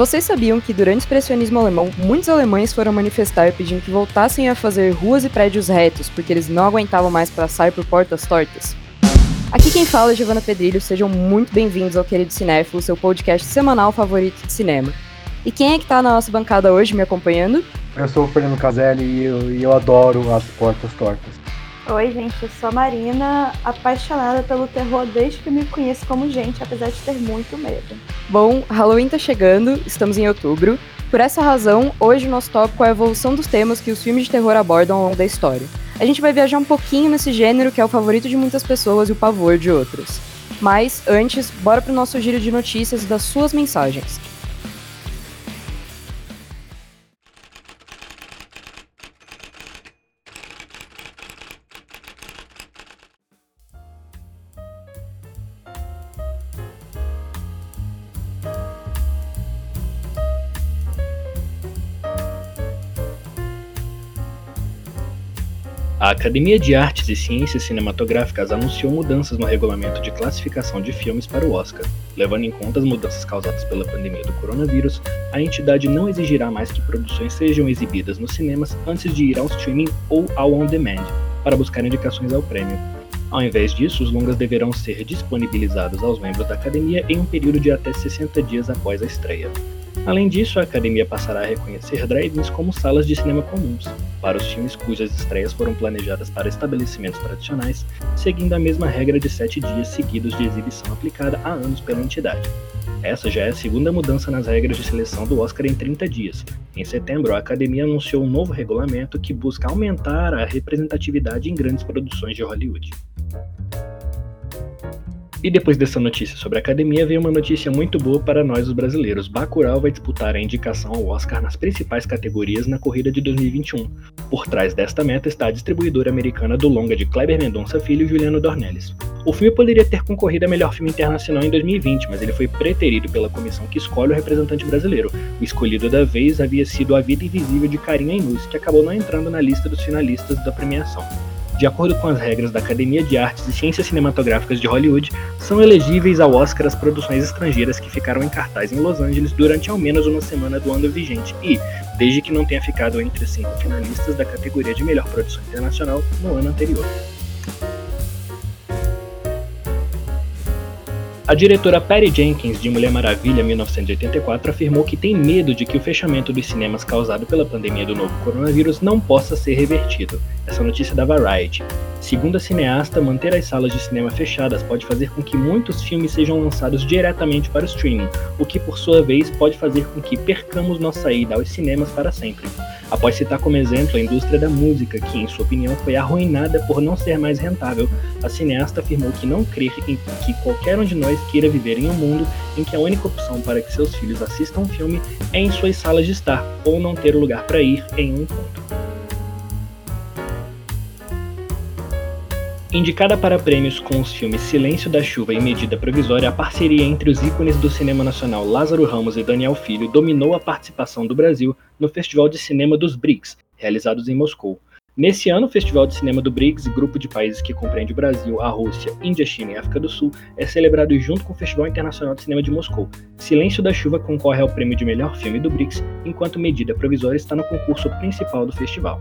Vocês sabiam que durante o expressionismo alemão, muitos alemães foram manifestar pedindo que voltassem a fazer ruas e prédios retos, porque eles não aguentavam mais passar por portas tortas? Aqui quem fala é Giovanna Pedrilho, sejam muito bem-vindos ao Querido Cinéfilo, seu podcast semanal favorito de cinema. E quem é que tá na nossa bancada hoje me acompanhando? Eu sou o Fernando Caselli e eu, e eu adoro as portas tortas. Oi, gente, eu sou a Marina, apaixonada pelo terror desde que me conheço como gente, apesar de ter muito medo. Bom, Halloween tá chegando, estamos em outubro. Por essa razão, hoje o nosso tópico é a evolução dos temas que os filmes de terror abordam ao longo da história. A gente vai viajar um pouquinho nesse gênero que é o favorito de muitas pessoas e o pavor de outras. Mas, antes, bora pro nosso giro de notícias e das suas mensagens. Academia de Artes e Ciências Cinematográficas anunciou mudanças no regulamento de classificação de filmes para o Oscar. Levando em conta as mudanças causadas pela pandemia do coronavírus, a entidade não exigirá mais que produções sejam exibidas nos cinemas antes de ir ao streaming ou ao on-demand, para buscar indicações ao prêmio. Ao invés disso, os longas deverão ser disponibilizados aos membros da academia em um período de até 60 dias após a estreia. Além disso, a academia passará a reconhecer drive-ins como salas de cinema comuns, para os filmes cujas estreias foram planejadas para estabelecimentos tradicionais, seguindo a mesma regra de sete dias seguidos de exibição aplicada há anos pela entidade. Essa já é a segunda mudança nas regras de seleção do Oscar em 30 dias. Em setembro, a academia anunciou um novo regulamento que busca aumentar a representatividade em grandes produções de Hollywood. E depois dessa notícia sobre a academia, veio uma notícia muito boa para nós os brasileiros. Bacurau vai disputar a indicação ao Oscar nas principais categorias na corrida de 2021. Por trás desta meta está a distribuidora americana do longa de Kleber Mendonça Filho e Juliano Dornelles. O filme poderia ter concorrido a melhor filme internacional em 2020, mas ele foi preterido pela comissão que escolhe o representante brasileiro. O escolhido da vez havia sido A Vida Invisível de Karina Inus, que acabou não entrando na lista dos finalistas da premiação de acordo com as regras da Academia de Artes e Ciências Cinematográficas de Hollywood, são elegíveis ao Oscar as produções estrangeiras que ficaram em cartaz em Los Angeles durante ao menos uma semana do ano vigente e, desde que não tenha ficado entre cinco finalistas da categoria de melhor produção internacional no ano anterior. A diretora Patty Jenkins, de Mulher Maravilha 1984, afirmou que tem medo de que o fechamento dos cinemas causado pela pandemia do novo coronavírus não possa ser revertido. Essa notícia da Variety. Segundo a cineasta, manter as salas de cinema fechadas pode fazer com que muitos filmes sejam lançados diretamente para o streaming, o que por sua vez pode fazer com que percamos nossa ida aos cinemas para sempre após citar como exemplo a indústria da música, que, em sua opinião, foi arruinada por não ser mais rentável. A cineasta afirmou que não crê em que qualquer um de nós queira viver em um mundo em que a única opção para que seus filhos assistam um filme é em suas salas de estar, ou não ter lugar para ir em um ponto. Indicada para prêmios com os filmes Silêncio da Chuva e Medida Provisória, a parceria entre os ícones do cinema nacional Lázaro Ramos e Daniel Filho dominou a participação do Brasil no Festival de Cinema dos BRICS, realizados em Moscou. Nesse ano, o Festival de Cinema do BRICS, grupo de países que compreende o Brasil, a Rússia, Índia, China e África do Sul, é celebrado junto com o Festival Internacional de Cinema de Moscou. Silêncio da Chuva concorre ao prêmio de melhor filme do BRICS, enquanto Medida Provisória está no concurso principal do festival.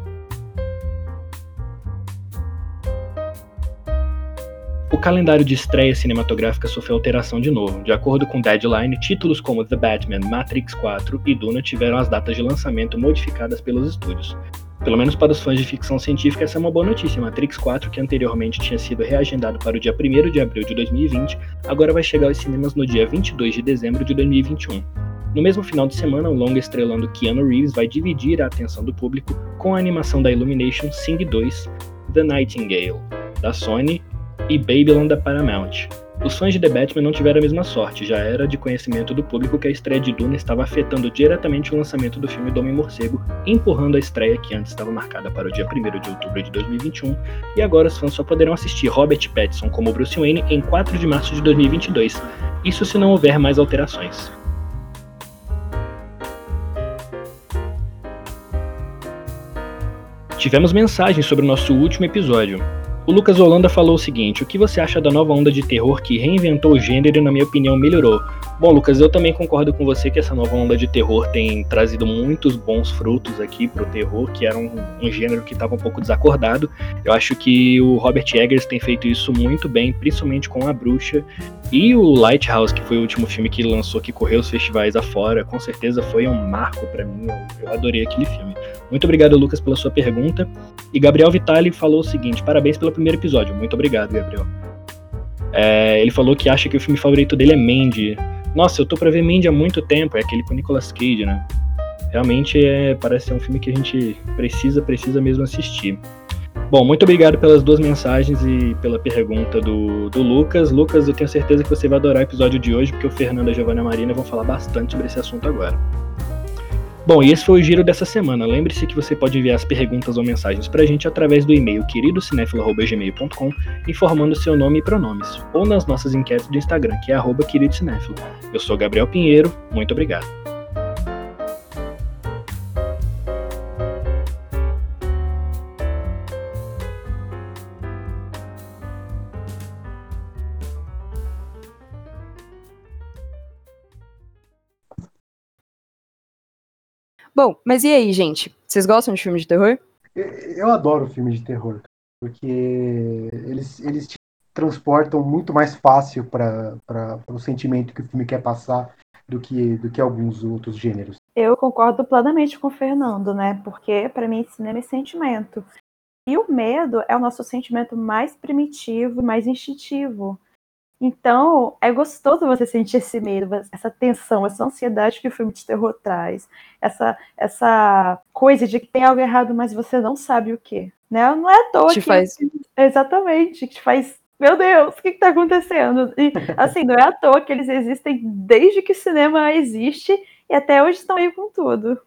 O calendário de estreia cinematográfica sofreu alteração de novo. De acordo com Deadline, títulos como The Batman, Matrix 4 e Duna tiveram as datas de lançamento modificadas pelos estúdios. Pelo menos para os fãs de ficção científica, essa é uma boa notícia. Matrix 4, que anteriormente tinha sido reagendado para o dia 1 de abril de 2020, agora vai chegar aos cinemas no dia 22 de dezembro de 2021. No mesmo final de semana, o longa estrelando Keanu Reeves vai dividir a atenção do público com a animação da Illumination Sing 2, The Nightingale, da Sony e Babylon da Paramount. Os fãs de The Batman não tiveram a mesma sorte, já era de conhecimento do público que a estreia de Duna estava afetando diretamente o lançamento do filme do Homem-Morcego, empurrando a estreia que antes estava marcada para o dia 1 de outubro de 2021, e agora os fãs só poderão assistir Robert Pattinson como Bruce Wayne em 4 de março de 2022, isso se não houver mais alterações. Tivemos mensagens sobre o nosso último episódio. O Lucas Holanda falou o seguinte: o que você acha da nova onda de terror que reinventou o gênero e, na minha opinião, melhorou? Bom, Lucas, eu também concordo com você que essa nova onda de terror tem trazido muitos bons frutos aqui pro terror, que era um, um gênero que estava um pouco desacordado. Eu acho que o Robert Eggers tem feito isso muito bem, principalmente com A Bruxa e o Lighthouse, que foi o último filme que lançou, que correu os festivais afora. Com certeza foi um marco para mim. Eu, eu adorei aquele filme. Muito obrigado, Lucas, pela sua pergunta. E Gabriel Vitali falou o seguinte: parabéns pelo primeiro episódio. Muito obrigado, Gabriel. É, ele falou que acha que o filme favorito dele é Mandy. Nossa, eu tô pra ver Mandy há muito tempo, é aquele com Nicolas Cage, né? Realmente é, parece ser um filme que a gente precisa, precisa mesmo assistir. Bom, muito obrigado pelas duas mensagens e pela pergunta do, do Lucas. Lucas, eu tenho certeza que você vai adorar o episódio de hoje, porque o Fernando e a Giovanna Marina vão falar bastante sobre esse assunto agora. Bom, e esse foi o giro dessa semana. Lembre-se que você pode enviar as perguntas ou mensagens pra gente através do e-mail queridocinéfilo.gmail.com informando seu nome e pronomes, ou nas nossas enquetes do Instagram, que é arroba. Eu sou Gabriel Pinheiro, muito obrigado. Bom, mas e aí, gente? Vocês gostam de filme de terror? Eu adoro filme de terror, porque eles, eles te transportam muito mais fácil para o sentimento que o filme quer passar do que, do que alguns outros gêneros. Eu concordo plenamente com o Fernando, né? Porque para mim cinema é sentimento. E o medo é o nosso sentimento mais primitivo, mais instintivo. Então, é gostoso você sentir esse medo, essa tensão, essa ansiedade que o filme de terror traz, essa, essa coisa de que tem algo errado, mas você não sabe o que. Né? Não é à toa Te que. faz- Exatamente, que te faz. Meu Deus, o que está acontecendo? E, assim, não é à toa que eles existem desde que o cinema existe e até hoje estão aí com tudo.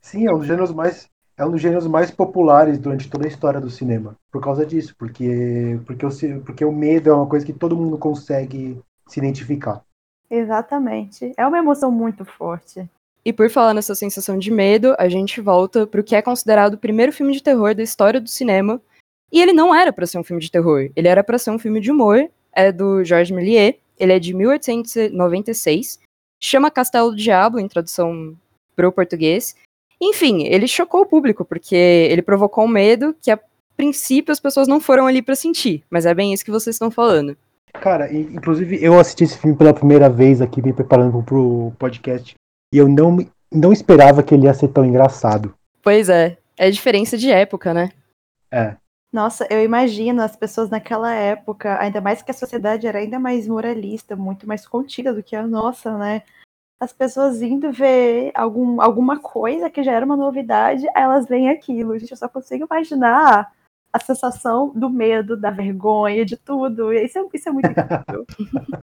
Sim, é um dos gêneros mais é um dos gêneros mais populares durante toda a história do cinema. Por causa disso, porque porque o, porque o medo é uma coisa que todo mundo consegue se identificar. Exatamente. É uma emoção muito forte. E por falar nessa sensação de medo, a gente volta pro que é considerado o primeiro filme de terror da história do cinema. E ele não era pra ser um filme de terror, ele era pra ser um filme de humor. É do Georges Méliès, ele é de 1896, chama Castelo do Diabo em tradução pro português. Enfim, ele chocou o público porque ele provocou um medo que a princípio as pessoas não foram ali pra sentir, mas é bem isso que vocês estão falando. Cara, inclusive eu assisti esse filme pela primeira vez aqui, me preparando pro podcast, e eu não, não esperava que ele ia ser tão engraçado. Pois é, é diferença de época, né? É. Nossa, eu imagino as pessoas naquela época, ainda mais que a sociedade era ainda mais moralista, muito mais contida do que a nossa, né? As pessoas indo ver algum, alguma coisa que já era uma novidade, elas veem aquilo. Gente, eu só consigo imaginar a sensação do medo, da vergonha, de tudo. Isso é, isso é muito incrível.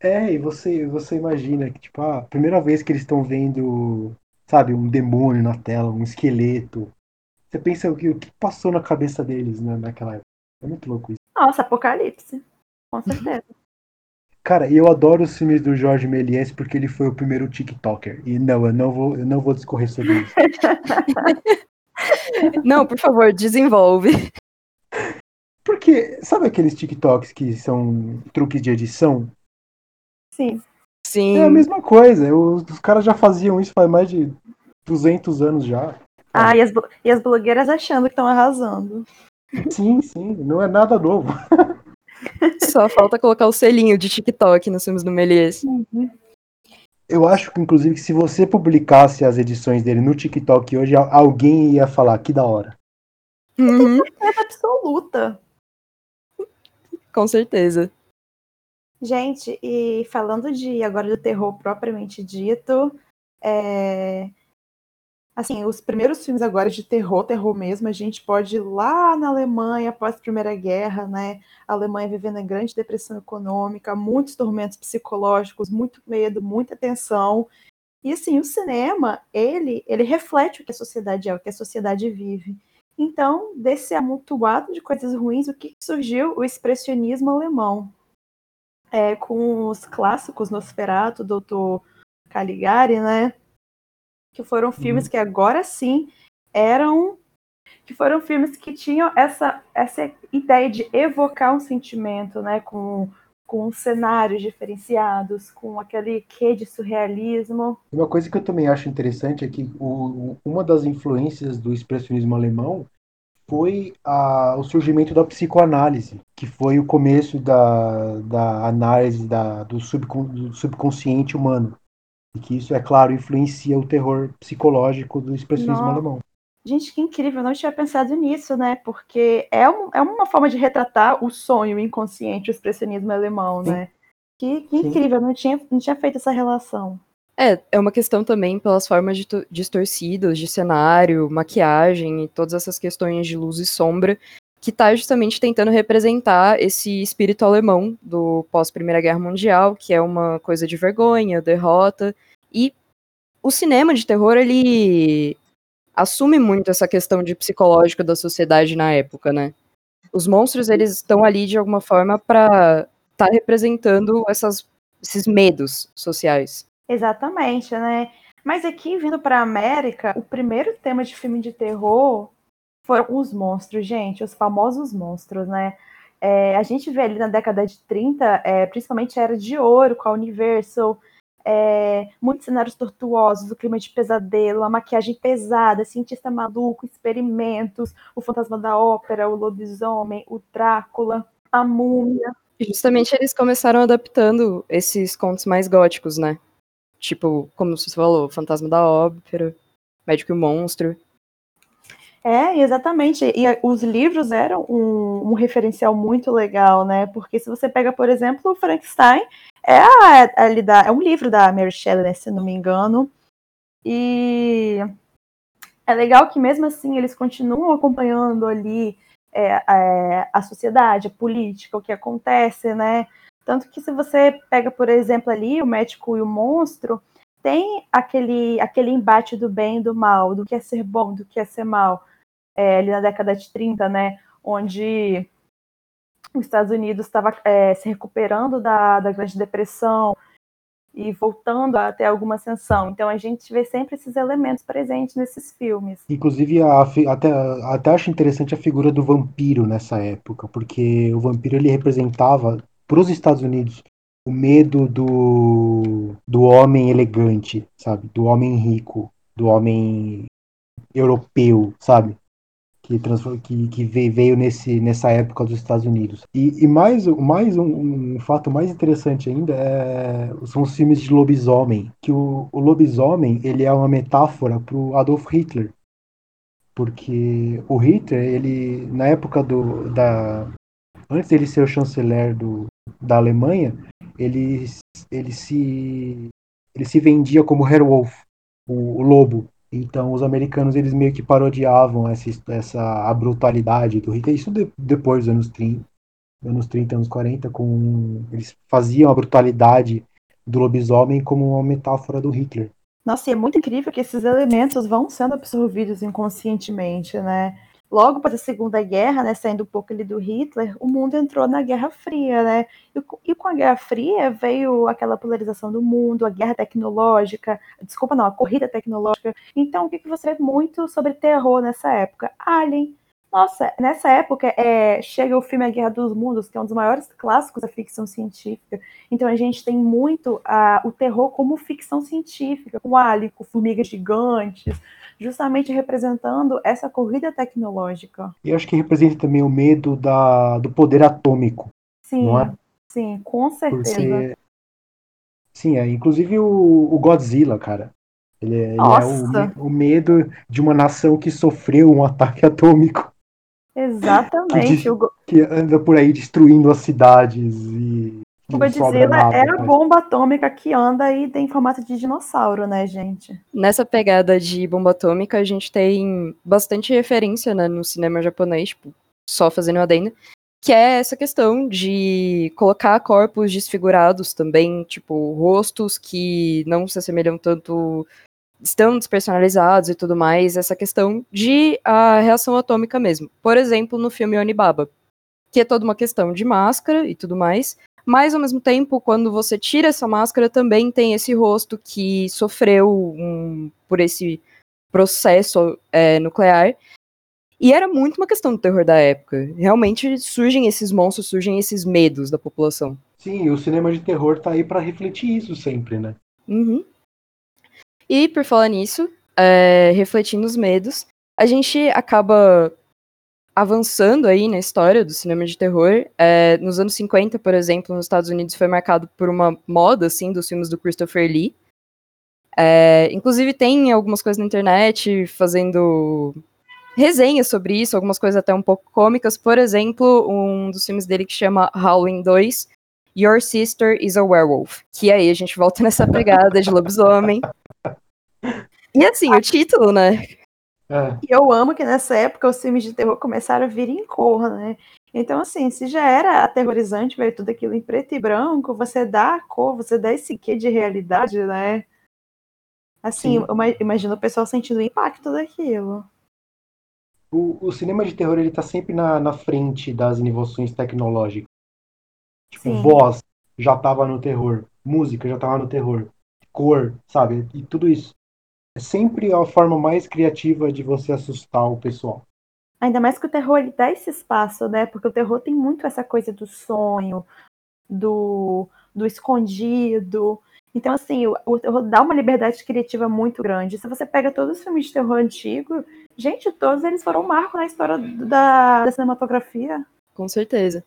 É, e você, você imagina que, tipo, a primeira vez que eles estão vendo, sabe, um demônio na tela, um esqueleto. Você pensa o que, o que passou na cabeça deles né, naquela época. É muito louco isso. Nossa, apocalipse. Com certeza. Cara, eu adoro os filmes do Jorge Méliès porque ele foi o primeiro TikToker. E não, eu não vou, eu não vou discorrer sobre isso. Não, por favor, desenvolve. Porque, sabe aqueles TikToks que são truques de edição? Sim. Sim. É a mesma coisa. Os, os caras já faziam isso faz mais de 200 anos já. Ah, e as, e as blogueiras achando que estão arrasando. Sim, sim, não é nada novo. Só falta colocar o selinho de TikTok nos filmes do Méliès. Eu acho que, inclusive, que se você publicasse as edições dele no TikTok hoje, al- alguém ia falar que da hora. Uhum, É absoluta. com certeza. Gente, e falando de agora do terror propriamente dito, é, assim, os primeiros filmes agora de terror, terror mesmo, a gente pode ir lá na Alemanha após a Primeira Guerra, né? A Alemanha vivendo a grande depressão econômica, muitos tormentos psicológicos, muito medo, muita tensão. E assim, o cinema, ele, ele reflete o que a sociedade é, o que a sociedade vive. Então, desse amontoado de coisas ruins, o que surgiu? O expressionismo alemão é, com os clássicos Nosferatu, Doutor Caligari, né? Que foram filmes que agora sim eram que foram filmes que tinham essa, essa ideia de evocar um sentimento, né, com, com cenários diferenciados, com aquele quê de surrealismo. Uma coisa que eu também acho interessante é que o, uma das influências do expressionismo alemão foi a, o surgimento da psicoanálise, que foi o começo da, da análise da, do, subcon, do subconsciente humano. E que isso, é claro, influencia o terror psicológico do expressionismo Nossa. alemão. Gente, que incrível, eu não tinha pensado nisso, né? Porque é, um, é uma forma de retratar o sonho inconsciente, o expressionismo alemão, Sim. né? Que, que incrível, eu não tinha, não tinha feito essa relação. É, é uma questão também pelas formas de distorcidas de cenário, maquiagem e todas essas questões de luz e sombra, que tá justamente tentando representar esse espírito alemão do pós-Primeira Guerra Mundial, que é uma coisa de vergonha, derrota. E o cinema de terror, ele assume muito essa questão de psicológico da sociedade na época, né? Os monstros, eles estão ali de alguma forma para estar tá representando essas, esses medos sociais. Exatamente, né? Mas aqui, vindo para a América, o primeiro tema de filme de terror foram os monstros, gente, os famosos monstros, né? É, a gente vê ali na década de 30, é, principalmente a Era de Ouro, com a Universal, é, muitos cenários tortuosos, o clima de pesadelo, a maquiagem pesada, cientista maluco, experimentos, o fantasma da ópera, o lobisomem, o Drácula, a múmia. Justamente eles começaram adaptando esses contos mais góticos, né? Tipo, como você falou, Fantasma da Ópera, Médico e o Monstro. É, exatamente. E os livros eram um, um, referencial muito legal, né? Porque se você pega, por exemplo, o Frankenstein, é, a, é um livro da Mary Shelley, né, se não me engano. E é legal que mesmo assim eles continuam acompanhando ali é, é, a sociedade, a política, o que acontece, né? Tanto que se você pega, por exemplo, ali o médico e o monstro, tem aquele, aquele embate do bem e do mal, do que é ser bom, do que é ser mal, é, ali na década de 30, né? Onde os Estados Unidos estava é, se recuperando da, da Grande Depressão e voltando a ter alguma ascensão. Então a gente vê sempre esses elementos presentes nesses filmes. Inclusive, a, até, até acho interessante a figura do vampiro nessa época, porque o vampiro ele representava para os Estados Unidos o medo do, do homem elegante, sabe? Do homem rico, do homem europeu, sabe? Que, que, que veio nesse, nessa época dos Estados Unidos. E, e mais, mais um, um, fato mais interessante ainda é, são os filmes de lobisomem, que o, o lobisomem ele é uma metáfora para o Adolf Hitler, porque o Hitler ele na época do, da antes dele ser o chanceler do, da Alemanha, ele, ele, se, ele se vendia como Herwolf, o, o lobo. Então os americanos eles meio que parodiavam essa, essa a brutalidade do Hitler. Isso de, depois dos anos 30, anos 30, anos 40, com, eles faziam a brutalidade do lobisomem como uma metáfora do Hitler. Nossa, e é muito incrível que esses elementos vão sendo absorvidos inconscientemente, né? Logo após a Segunda Guerra, né, saindo um pouco ali do Hitler, o mundo entrou na Guerra Fria, né? E, e, com a Guerra Fria veio aquela polarização do mundo, a guerra tecnológica, desculpa não, a corrida tecnológica. Então, o que, que você vê muito sobre terror nessa época? Alien. Nossa, nessa época é, chega o filme A Guerra dos Mundos, que é um dos maiores clássicos da ficção científica. Então a gente tem muito a, o terror como ficção científica, com Alien, com formigas gigantes, justamente representando essa corrida tecnológica. E acho que representa também o medo da, do poder atômico. Sim, é? sim, com certeza. Porque, sim, é, inclusive o, o Godzilla, cara. Ele, é, ele é o, o, medo de uma nação que sofreu um ataque atômico. Exatamente. Que, que anda por aí destruindo as cidades e o Godzilla é a bomba atômica que anda aí em formato de dinossauro, né, gente? Nessa pegada de bomba atômica, a gente tem bastante referência né, no cinema japonês, tipo, só fazendo adendo, que é essa questão de colocar corpos desfigurados também, tipo, rostos que não se assemelham tanto, estão despersonalizados e tudo mais, essa questão de a reação atômica mesmo. Por exemplo, no filme Onibaba, que é toda uma questão de máscara e tudo mais, mas ao mesmo tempo, quando você tira essa máscara, também tem esse rosto que sofreu um, por esse processo é, nuclear. E era muito uma questão do terror da época. Realmente surgem esses monstros, surgem esses medos da população. Sim, o cinema de terror tá aí para refletir isso sempre, né? Uhum. E por falar nisso, é, refletindo os medos, a gente acaba avançando aí na história do cinema de terror. É, nos anos 50, por exemplo, nos Estados Unidos foi marcado por uma moda, assim, dos filmes do Christopher Lee. É, inclusive tem algumas coisas na internet fazendo resenhas sobre isso, algumas coisas até um pouco cômicas. Por exemplo, um dos filmes dele que chama Halloween 2, Your Sister is a Werewolf. Que aí a gente volta nessa pegada de lobisomem. E assim, o título, né? É. E eu amo que nessa época os filmes de terror começaram a vir em cor, né? Então, assim, se já era aterrorizante ver tudo aquilo em preto e branco, você dá a cor, você dá esse quê de realidade, né? Assim, Sim. eu ima- imagino o pessoal sentindo o impacto daquilo. O, o cinema de terror ele tá sempre na, na frente das inovações tecnológicas. Tipo, Sim. voz já tava no terror, música já tava no terror, cor, sabe? E tudo isso. É sempre a forma mais criativa de você assustar o pessoal. Ainda mais que o terror ele dá esse espaço, né? Porque o terror tem muito essa coisa do sonho, do, do escondido. Então, assim, o, o terror dá uma liberdade criativa muito grande. Se você pega todos os filmes de terror antigo, gente, todos eles foram um marco na história do- da, da cinematografia. Com certeza.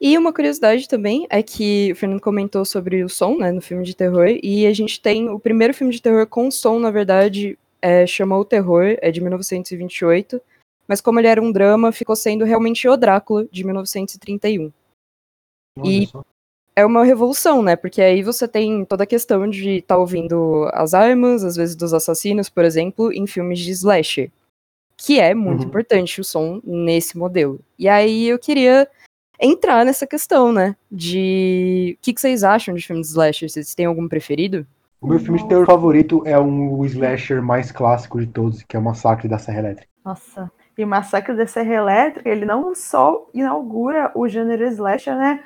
E uma curiosidade também é que o Fernando comentou sobre o som, né, no filme de terror, e a gente tem o primeiro filme de terror com som, na verdade, é, chama O Terror, é de 1928, mas como ele era um drama, ficou sendo realmente O Drácula, de 1931. Olha E- só. É uma revolução, né, porque aí você tem toda a questão de estar ouvindo as armas, às vezes dos assassinos, por exemplo, em filmes de slasher, que é muito Uhum. importante o som nesse modelo. E aí eu queria entrar nessa questão, né? De o que, que vocês acham de filmes de slasher? Vocês têm algum preferido? O meu filme de terror favorito é um o slasher mais clássico de todos, que é o Massacre da Serra Elétrica. Nossa. E o Massacre da Serra Elétrica, ele não só inaugura o gênero slasher, né?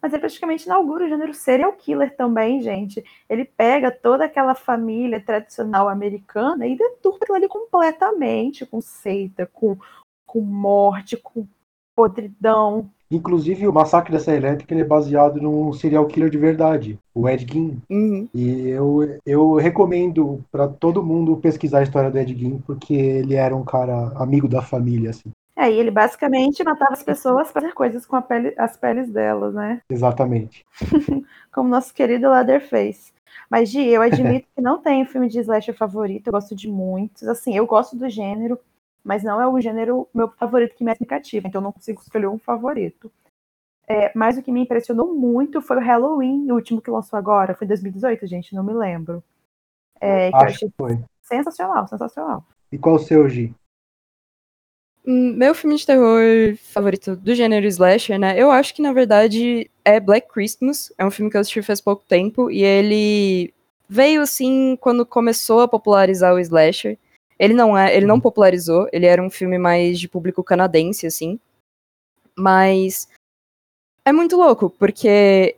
Mas ele praticamente inaugura o gênero serial killer também, gente. Ele pega toda aquela família tradicional americana e deturpa aquilo ali completamente, com seita, com, com morte, com podridão. Inclusive, o Massacre da Serra Elétrica ele é baseado num serial killer de verdade, o Ed Gein. Uhum. E eu, eu recomendo para todo mundo pesquisar a história do Ed Gein, porque ele era um cara amigo da família, assim. É, e ele basicamente matava as pessoas para fazer coisas com pele- as peles delas, né? Exatamente. como nosso querido Leatherface. Mas, Gi, eu admito que não tenho filme de slasher favorito, eu gosto de muitos. Assim, eu gosto do gênero, mas não é o gênero meu favorito que mais me cativa, então eu não consigo escolher um favorito. É, mas o que me impressionou muito foi o Halloween, o último que lançou agora, foi em 2018, gente, não me lembro. É, que eu Acho achei que foi. sensacional, sensacional. E qual o seu, Gi? Hum, Meu filme de terror favorito do gênero slasher, né? Eu acho que na verdade é Black Christmas. É um filme que eu assisti faz pouco tempo e ele veio assim quando começou a popularizar o slasher. Ele não é, ele não popularizou, ele era um filme mais de público canadense assim. Mas é muito louco, porque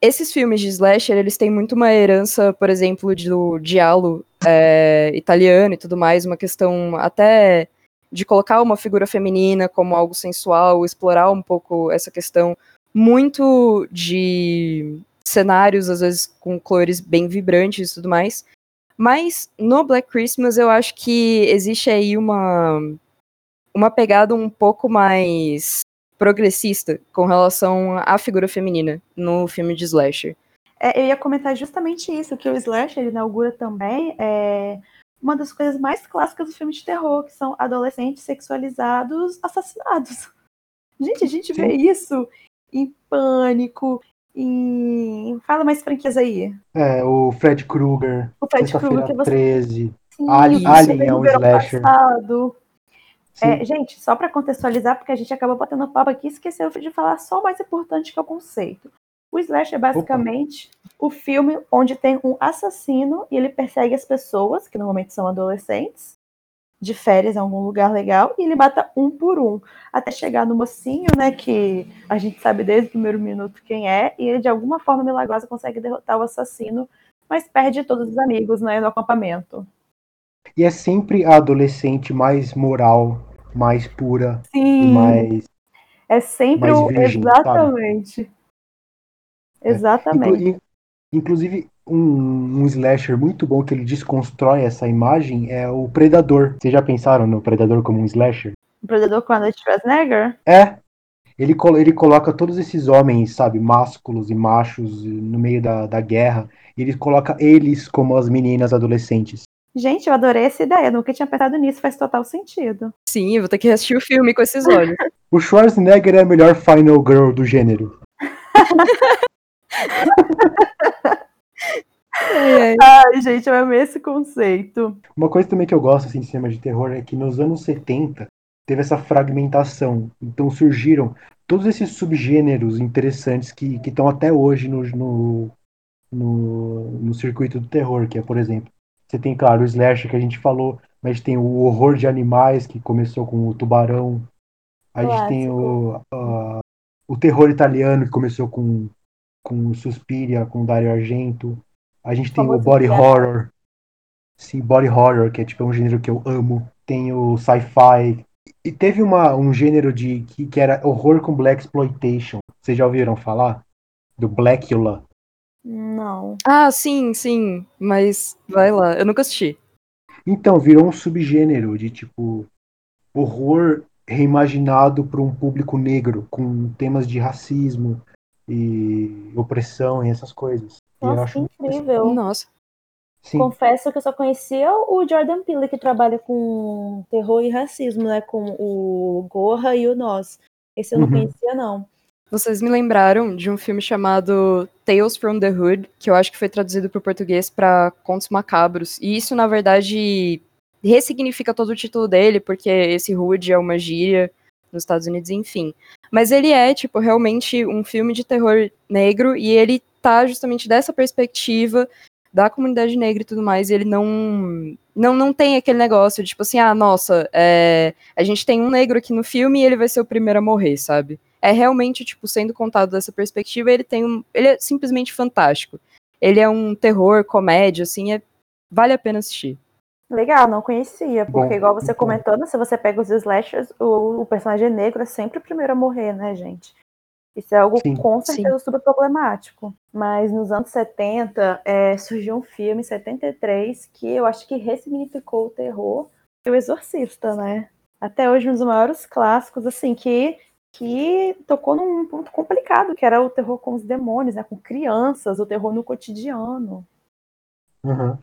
esses filmes de slasher, eles têm muito uma herança, por exemplo, do diálogo é, italiano e tudo mais, uma questão até de colocar uma figura feminina como algo sensual, explorar um pouco essa questão muito de cenários, às vezes com cores bem vibrantes e tudo mais. Mas no Black Christmas eu acho que existe aí uma, uma pegada um pouco mais progressista com relação à figura feminina no filme de slasher. É, eu ia comentar justamente isso, que o Slash ele inaugura também é, uma das coisas mais clássicas do filme de terror, que são adolescentes sexualizados assassinados. Gente, a gente vê isso em Pânico, em... Fala mais franquias aí. É, o Fred Krueger, O Fred Krueger, que você... 13. Sim, Alien- Alien é um slasher. passado. É, gente, só para contextualizar, porque a gente acabou batendo papo aqui e esqueceu de falar só o mais importante que é o conceito. O Slash é basicamente o filme onde tem um assassino e ele persegue as pessoas, que normalmente são adolescentes, de férias em algum lugar legal, e ele mata um por um, até chegar no mocinho, né, que a gente sabe desde o primeiro minuto quem é, e ele de alguma forma milagrosa consegue derrotar o assassino, mas perde todos os amigos, né, no acampamento. E é sempre a adolescente mais moral mais pura Sim, mais. é sempre mais o. virgem, sabe? Exatamente. Exatamente. Inclu- in- inclusive, um, um slasher muito bom que ele desconstrói essa imagem é o Predador. Vocês já pensaram no Predador como um slasher? O Predador com Arnold Schwarzenegger? É. Ele, ele coloca todos esses homens, sabe, másculos e machos no meio da, da guerra. E ele coloca eles como as meninas adolescentes. Gente, eu adorei essa ideia. Nunca tinha pensado nisso, faz total sentido. Sim, eu vou ter que assistir o filme com esses olhos. O Schwarzenegger é a melhor final girl do gênero. Ai, gente, eu amei esse conceito. Uma coisa também que eu gosto assim, de cinema de terror é que nos anos 70 teve essa fragmentação. Então surgiram todos esses subgêneros interessantes que estão até hoje no, no, no, no circuito do terror, que é, por exemplo, você tem, claro, o slasher que a gente falou, mas tem o horror de animais, que começou com o tubarão. A gente tem o, a- o terror italiano, que começou com, com o Suspiria, com o Dario Argento. A gente tem o body horror. Sim, body horror, que é tipo um gênero que eu amo. Tem o sci-fi. E teve uma, um gênero de que, que era horror com black exploitation. Vocês já ouviram falar? Do Blackula. Não. Ah, sim, sim. Mas vai lá, eu nunca assisti. Então, virou um subgênero de tipo horror reimaginado para um público negro, com temas de racismo e opressão e essas coisas. E eu Nossa, acho que incrível. Nossa. sim, Confesso que eu só conhecia o Jordan Peele, que trabalha com terror e racismo, né? Com o Gorra e o Nós. Esse eu não Uhum. conhecia, não. Vocês me lembraram de um filme chamado Tales from the Hood, que eu acho que foi traduzido para o português para Contos Macabros. E isso, na verdade, ressignifica todo o título dele, porque esse Hood é uma gíria nos Estados Unidos, enfim. Mas ele é, tipo, realmente um filme de terror negro e ele tá justamente dessa perspectiva da comunidade negra e tudo mais, e ele não não, não tem aquele negócio de, tipo assim, ah, nossa, é, a gente tem um negro aqui no filme e ele vai ser o primeiro a morrer, sabe? é realmente, tipo, sendo contado dessa perspectiva, ele tem um. Ele é simplesmente fantástico. Ele é um terror, comédia, assim, é, vale a pena assistir. Legal, não conhecia, porque Bom, igual você então. comentando, se você pega os slashers, o, o personagem negro é sempre o primeiro a morrer, né, gente? Isso é algo Sim. com certeza super problemático. Mas nos anos 70 é, surgiu um filme, em 73, que eu acho que ressignificou o terror, o Exorcista, né? Até hoje um dos maiores clássicos, assim, que, que tocou num ponto complicado, que era o terror com os demônios, né? Com crianças, o terror no cotidiano. Uhum.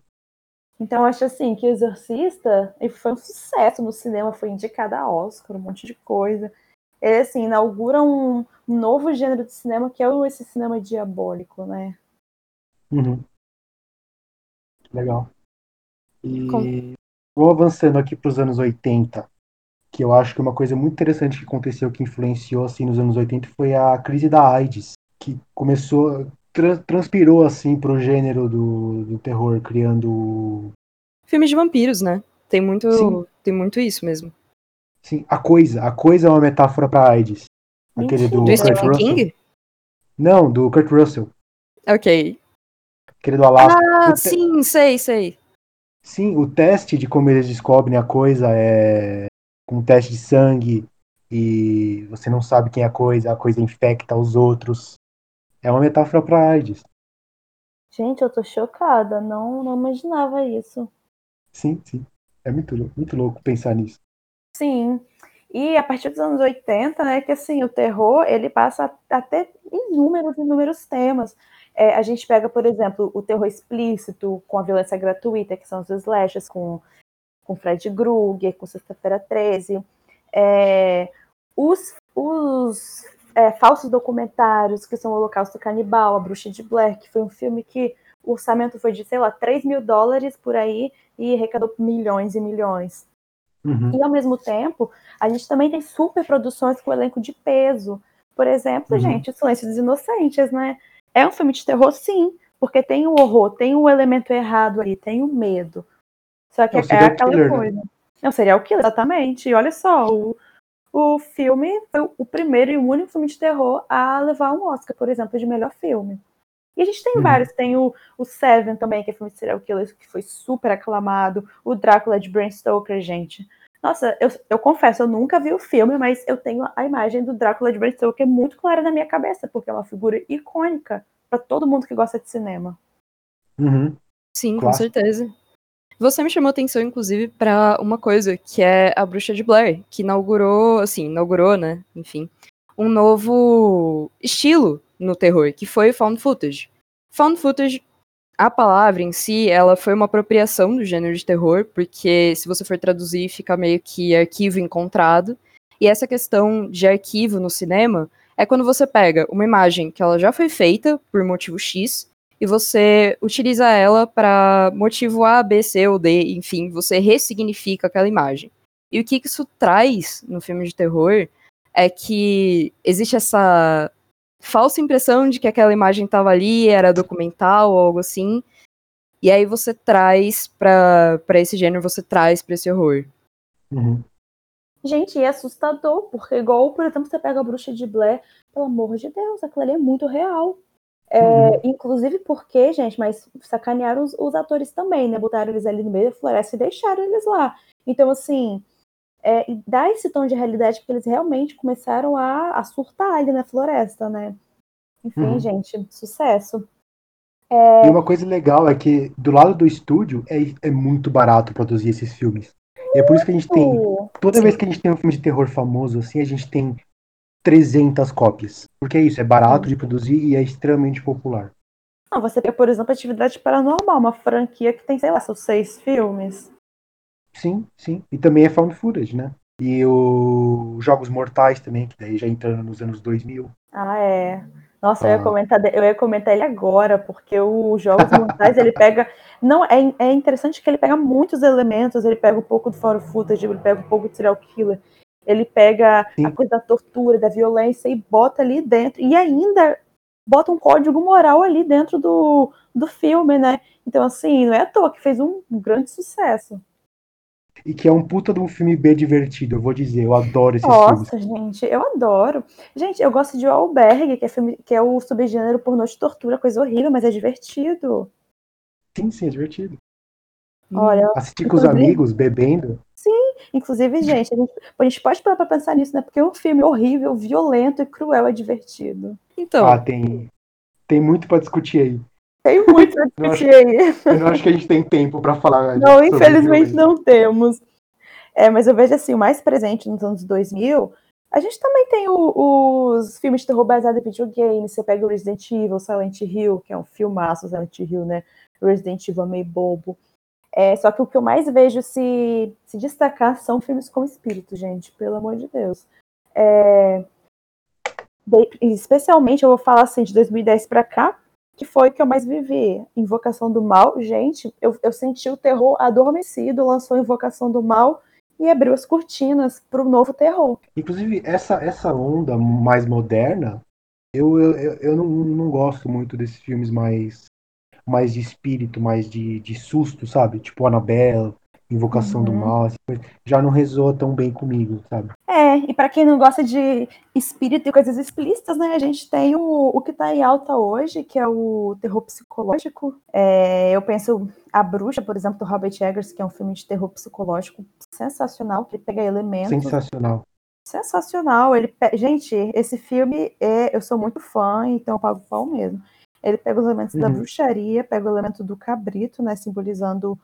Então, acho assim que o Exorcista ele foi um sucesso no cinema, foi indicado a Oscar, um monte de coisa. Ele, assim, inaugura um novo gênero de cinema que é esse cinema diabólico, né? Uhum. Legal. E Com- vou avançando aqui para os anos 80, que eu acho que uma coisa muito interessante que aconteceu que influenciou assim nos anos 80 foi a crise da AIDS, que começou, tra- transpirou assim para o gênero do, do terror, criando Filmes de vampiros, né? Tem muito, Sim. tem muito isso mesmo. sim, a coisa. A coisa é uma metáfora para AIDS. Aquele do, Do. Kurt Stephen Russell. King? Não, do Kurt Russell, Ok. aquele do Alasca. Ah, te- sim, sei, sei. Sim, o teste de como eles descobrem a coisa é com um teste de sangue e você não sabe quem é a coisa, a coisa infecta os outros. É uma metáfora para AIDS. Gente, eu tô chocada. Não, não imaginava isso. Sim, sim. É muito, muito louco pensar nisso. Sim. E a partir dos anos 80, né, que assim, o terror, ele passa a ter inúmeros, inúmeros temas. É, a gente pega, por exemplo, o terror explícito com a violência gratuita, que são os slashers, com, com Fred Krueger, com Sexta-feira 13. É, os os é, falsos documentários, que são o Holocausto Canibal, A Bruxa de Blair, que foi um filme que o orçamento foi de, sei lá, 3 mil dólares por aí e arrecadou milhões e milhões. Uhum. E ao mesmo tempo, a gente também tem super produções com elenco de peso. Por exemplo, Uhum. gente, O Silêncio dos Inocentes, né? É um filme de terror, sim, porque tem o horror, tem o elemento errado ali, tem o medo. Só que É é, aquela killer, né? coisa. É um serial killer, exatamente. E olha só, o, o filme foi o primeiro e o único filme de terror a levar um Oscar, por exemplo, de melhor filme. E a gente tem Uhum. vários, tem o, o Seven também, que é filme de serial killer, que foi super aclamado, o Drácula de Bram Stoker, gente. Nossa, eu, eu confesso, eu nunca vi o filme, mas eu tenho a imagem do Drácula de Bram Stoker muito clara na minha cabeça, porque é uma figura icônica para todo mundo que gosta de cinema. Uhum. Sim, com Clássico. certeza. Você me chamou atenção, inclusive, pra uma coisa, que é a Bruxa de Blair, que inaugurou, assim, inaugurou, né, enfim, um novo estilo no terror, que foi o found footage. Found footage, a palavra em si, ela foi uma apropriação do gênero de terror, porque se você for traduzir, fica meio que arquivo encontrado. E essa questão de arquivo no cinema é quando você pega uma imagem que ela já foi feita por motivo X e você utiliza ela para motivo A, B, C ou D, enfim, você ressignifica aquela imagem. E o que isso traz no filme de terror é que existe essa falsa impressão de que aquela imagem estava ali, era documental ou algo assim. E aí você traz pra pra esse gênero, você traz pra esse horror. Uhum. Gente, e é assustador, porque igual, por exemplo, você pega a bruxa de Blair, pelo amor de Deus, aquilo ali é muito real. É, Uhum. Inclusive porque, gente, mas sacanearam os, os atores também, né? Botaram eles ali no meio da floresta e deixaram eles lá. Então, assim, é, dá esse tom de realidade porque eles realmente começaram a, a surtar ali na floresta, né? Enfim, Uhum. gente, sucesso. E uma coisa legal é que do lado do estúdio é, é muito barato produzir esses filmes. E é por isso que a gente tem. Toda Sim. vez que a gente tem um filme de terror famoso assim, a gente tem 300 cópias. Porque é isso, é barato de produzir e é extremamente popular. Não, você vê, por exemplo, Atividade Paranormal, uma franquia que tem, sei lá, seus seis filmes. Sim, sim. E também é found footage, né? E o Jogos Mortais também, que daí já entrando nos anos 2000. Ah, é. Nossa, eu ia Ah. comentar, eu ia comentar ele agora, porque o Jogos Mortais, ele pega. Não, é, é interessante que ele pega muitos elementos, ele pega um pouco do found footage, ele pega um pouco do serial killer, ele pega Sim. a coisa da tortura, da violência e bota ali dentro. E ainda bota um código moral ali dentro do, do filme, né? Então, assim, não é à toa que fez um grande sucesso. E que é um puta de um filme B divertido, eu vou dizer. Eu adoro esses filmes. Nossa, gente, eu adoro. Gente, eu gosto de O Albergue, que é, filme, que é o subgênero pornô de tortura, coisa horrível, mas é divertido. Sim, sim, é divertido. Olha, Assistir com os amigos, bebendo. Inclusive, gente, a gente, a gente pode parar pra pensar nisso, né? Porque um filme horrível, violento e cruel é divertido. Então, Ah, tem, tem muito pra discutir aí. Tem muito pra discutir aí. Eu não acho que a gente tem tempo pra falar. Não, sobre infelizmente violência. não temos. É, mas eu vejo assim, o mais presente nos anos 2000, a gente também tem o- os filmes de terror baseados em videogame. Você pega o Resident Evil, Silent Hill, que é um filmaço, Silent Hill, né? Resident Evil é meio bobo. É, só que o que eu mais vejo se, se destacar são filmes com espírito, gente, pelo amor de Deus. É, de- especialmente, eu vou falar assim, de 2010 pra cá, que foi o que eu mais vivi. Invocação do Mal, gente, eu, eu senti o terror adormecido, lançou Invocação do Mal e abriu as cortinas pro novo terror. Inclusive, essa, essa onda mais moderna, eu, eu- eu não, não gosto muito desses filmes mais, mais de espírito, mais de, de susto, sabe? Tipo Annabelle, Invocação do Uhum. Mal, essas coisas. já não ressoa tão bem comigo, sabe? É, e pra quem não gosta de espírito e coisas explícitas, né, a gente tem o, o que tá em alta hoje, que é o terror psicológico. É, eu penso A Bruxa, por exemplo, do Robert Eggers, que é um filme de terror psicológico sensacional, que ele pega elementos Sensacional. sensacional. Ele, gente, esse filme é, eu sou muito fã, então eu pago pau mesmo. Ele pega os elementos da Uhum. bruxaria, pega o elemento do cabrito, né, simbolizando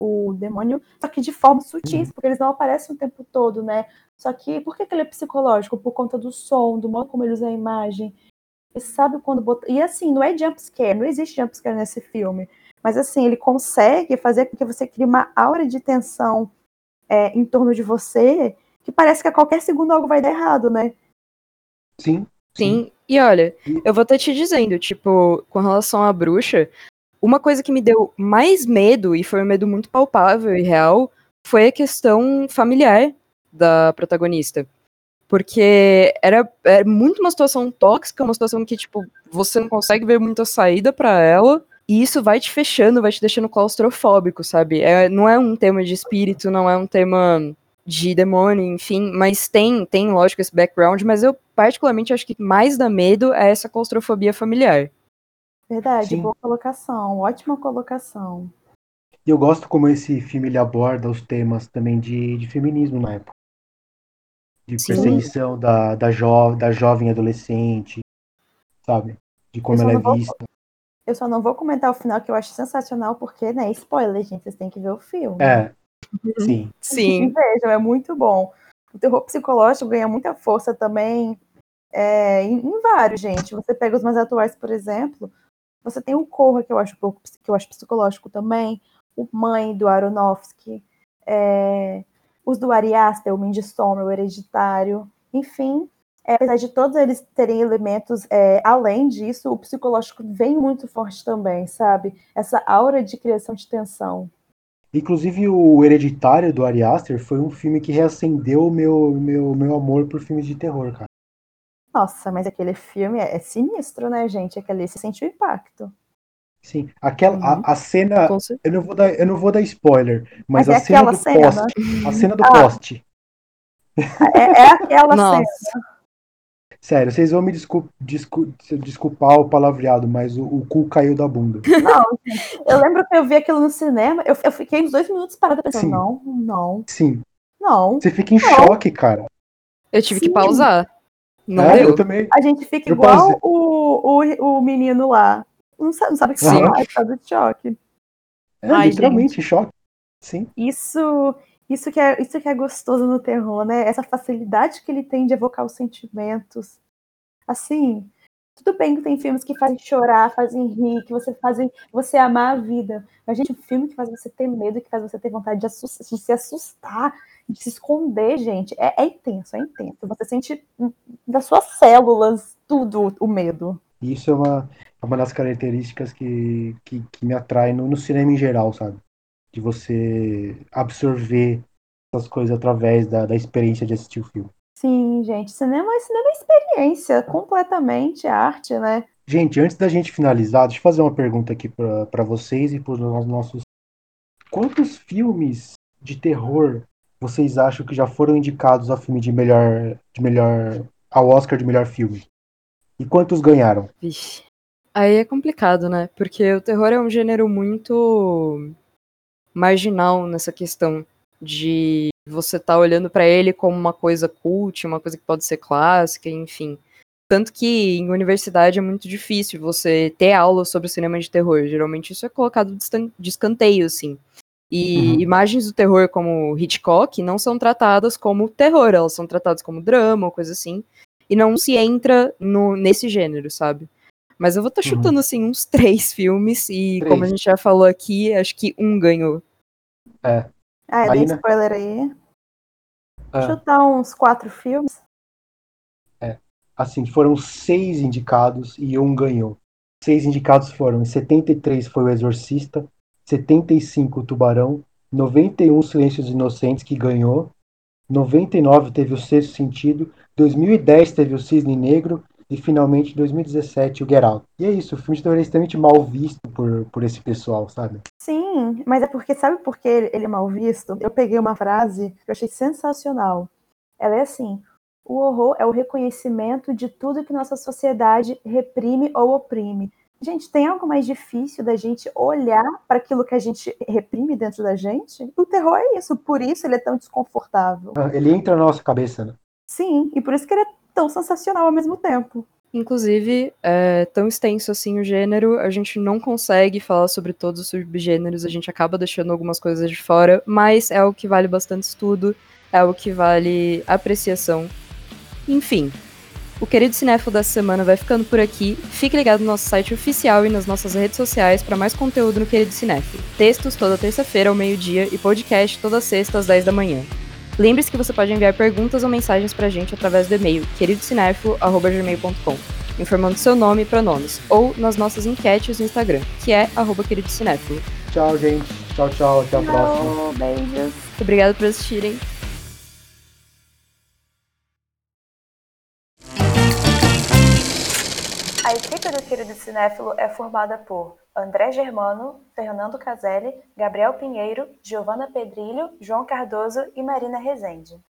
o demônio, só que de forma sutis, Uhum. porque eles não aparecem o tempo todo, né? Só que por que, que ele é psicológico? Por conta do som, do modo como ele usa a imagem. Ele sabe quando botar. E assim, não é jumpscare, não existe jumpscare nesse filme. Mas assim, ele consegue fazer com que você crie uma aura de tensão é, em torno de você que parece que a qualquer segundo algo vai dar errado, né? Sim. Sim, e olha, eu vou estar te dizendo, tipo, com relação à bruxa, uma coisa que me deu mais medo, e foi um medo muito palpável e real, foi a questão familiar da protagonista. Porque era, era muito uma situação tóxica, uma situação que, tipo, você não consegue ver muita saída pra ela, e isso vai te fechando, vai te deixando claustrofóbico, sabe? É, não é um tema de espírito, não é um tema de demônio, enfim, mas tem, tem, lógico, esse background, mas eu particularmente acho que mais dá medo é essa claustrofobia familiar. Verdade, Sim. boa colocação, ótima colocação. E eu gosto como esse filme ele aborda os temas também de, de feminismo na época. De Sim. perseguição da, da, jo, da jovem adolescente, sabe? De como ela é vou- vista. Eu só não vou comentar o final, que eu acho sensacional, porque, né, spoiler, gente, vocês têm que ver o filme. É, sim. Sim. Vejam, é muito bom. O terror psicológico ganha muita força também é, em, em vários, gente. Você pega os mais atuais, por exemplo, você tem o Corra, que eu acho, que eu acho psicológico também, o Mãe, do Aronofsky, é, os do Ari Aster, o Midsommar, o Hereditário, enfim. é, apesar de todos eles terem elementos é, além disso, o psicológico vem muito forte também, sabe? Essa aura de criação de tensão. Inclusive, o Hereditário do Ari Aster foi um filme que reacendeu o meu, meu, meu amor por filmes de terror, cara. Nossa, mas aquele filme é, é sinistro, né, gente? Aquele se sente o impacto. Sim, aquela, Uhum. a, a cena, eu não vou dar, eu não vou dar spoiler, mas, Mas é a cena aquela do cena. poste, a cena do Ah. poste, É, é aquela Nossa. cena. Sério, vocês vão me descul- descul- desculpar o palavreado, mas o, o cu caiu da bunda. Não, gente. Eu lembro que eu vi aquilo no cinema, eu, eu fiquei uns dois minutos parada pensando, Sim. não, não, Sim, não. você fica em choque, cara. Eu tive que Sim. pausar. Não É, eu também. A gente fica Eu igual pausei. o, o, o menino lá. Não sabe, não sabe o que Sim. falar, tá de choque. É, Ai, literalmente em choque. Sim. Isso, isso, que é, isso que é gostoso no terror, né? Essa facilidade que ele tem de evocar os sentimentos. Assim, tudo bem que tem filmes que fazem chorar, fazem rir, que você fazem você amar a vida. Mas, gente, um filme que faz você ter medo, que faz você ter vontade de, de se assustar, de se esconder, gente, é, é intenso, é intenso. Você sente das suas células tudo o medo. Isso é uma, é uma das características que, que, que me atrai no, no cinema em geral, sabe? De você absorver essas coisas através da, da experiência de assistir o filme. Sim, gente, cinema, cinema é experiência, completamente arte, né? Gente, antes da gente finalizar, deixa eu fazer uma pergunta aqui para vocês e para os nossos. Quantos filmes de terror vocês acham que já foram indicados ao filme de melhor, de melhor, ao Oscar de melhor filme? E quantos ganharam? Vixe. Aí é complicado, né? Porque o terror é um gênero muito marginal nessa questão de você tá olhando pra ele como uma coisa cult, uma coisa que pode ser clássica, enfim. Tanto que em universidade é muito difícil você ter aula sobre cinema de terror. Geralmente isso é colocado de escanteio, assim. E Uhum. imagens do terror como Hitchcock não são tratadas como terror, elas são tratadas como drama ou coisa assim. E não se entra no, nesse gênero, sabe? Mas eu vou estar Uhum. chutando, assim, uns três filmes, e Três. como a gente já falou aqui, acho que um ganhou. Ah, é, Aí, dei spoiler aí. Ah. Chutar uns quatro filmes. Assim, foram seis indicados e um ganhou. Seis indicados foram: em 73 foi o Exorcista, 75 o Tubarão, 91 Silêncios Inocentes, que ganhou, 99 teve o Sexto Sentido, 2010 teve o Cisne Negro e finalmente 2017 o Get Out. E é isso, o filme de terror é extremamente mal visto por, por esse pessoal, sabe? Sim, mas é porque, sabe por que ele, ele é mal visto? Eu peguei uma frase que eu achei sensacional. Ela é assim: o horror é o reconhecimento de tudo que nossa sociedade reprime ou oprime. Gente, tem algo mais difícil da gente olhar para aquilo que a gente reprime dentro da gente? O terror é isso, por isso ele é tão desconfortável. Ah, Ele entra na nossa cabeça, né? Sim, e por isso que ele é tão sensacional ao mesmo tempo. Inclusive, é tão extenso assim o gênero, a gente não consegue falar sobre todos os subgêneros, a gente acaba deixando algumas coisas de fora, mas é o que vale bastante estudo, é o que vale apreciação. Enfim, o querido cinéfilo dessa semana vai ficando por aqui. Fique ligado no nosso site oficial e nas nossas redes sociais para mais conteúdo no Querido Cinéfilo. Textos toda terça-feira ao meio-dia e podcast toda sexta às 10 da manhã. Lembre-se que você pode enviar perguntas ou mensagens pra gente através do e-mail queridocinéfilo.gmail.com, informando seu nome e pronomes, ou nas nossas enquetes no Instagram, que é arroba queridocinéfilo. Tchau, gente. Tchau, tchau. Até a próxima. Tchau, beijos. Obrigado por assistirem. A equipe do Querido Cinéfilo é formada por André Germano, Fernando Caselli, Gabriel Pinheiro, Giovana Pedrilho, João Cardoso e Marina Rezende.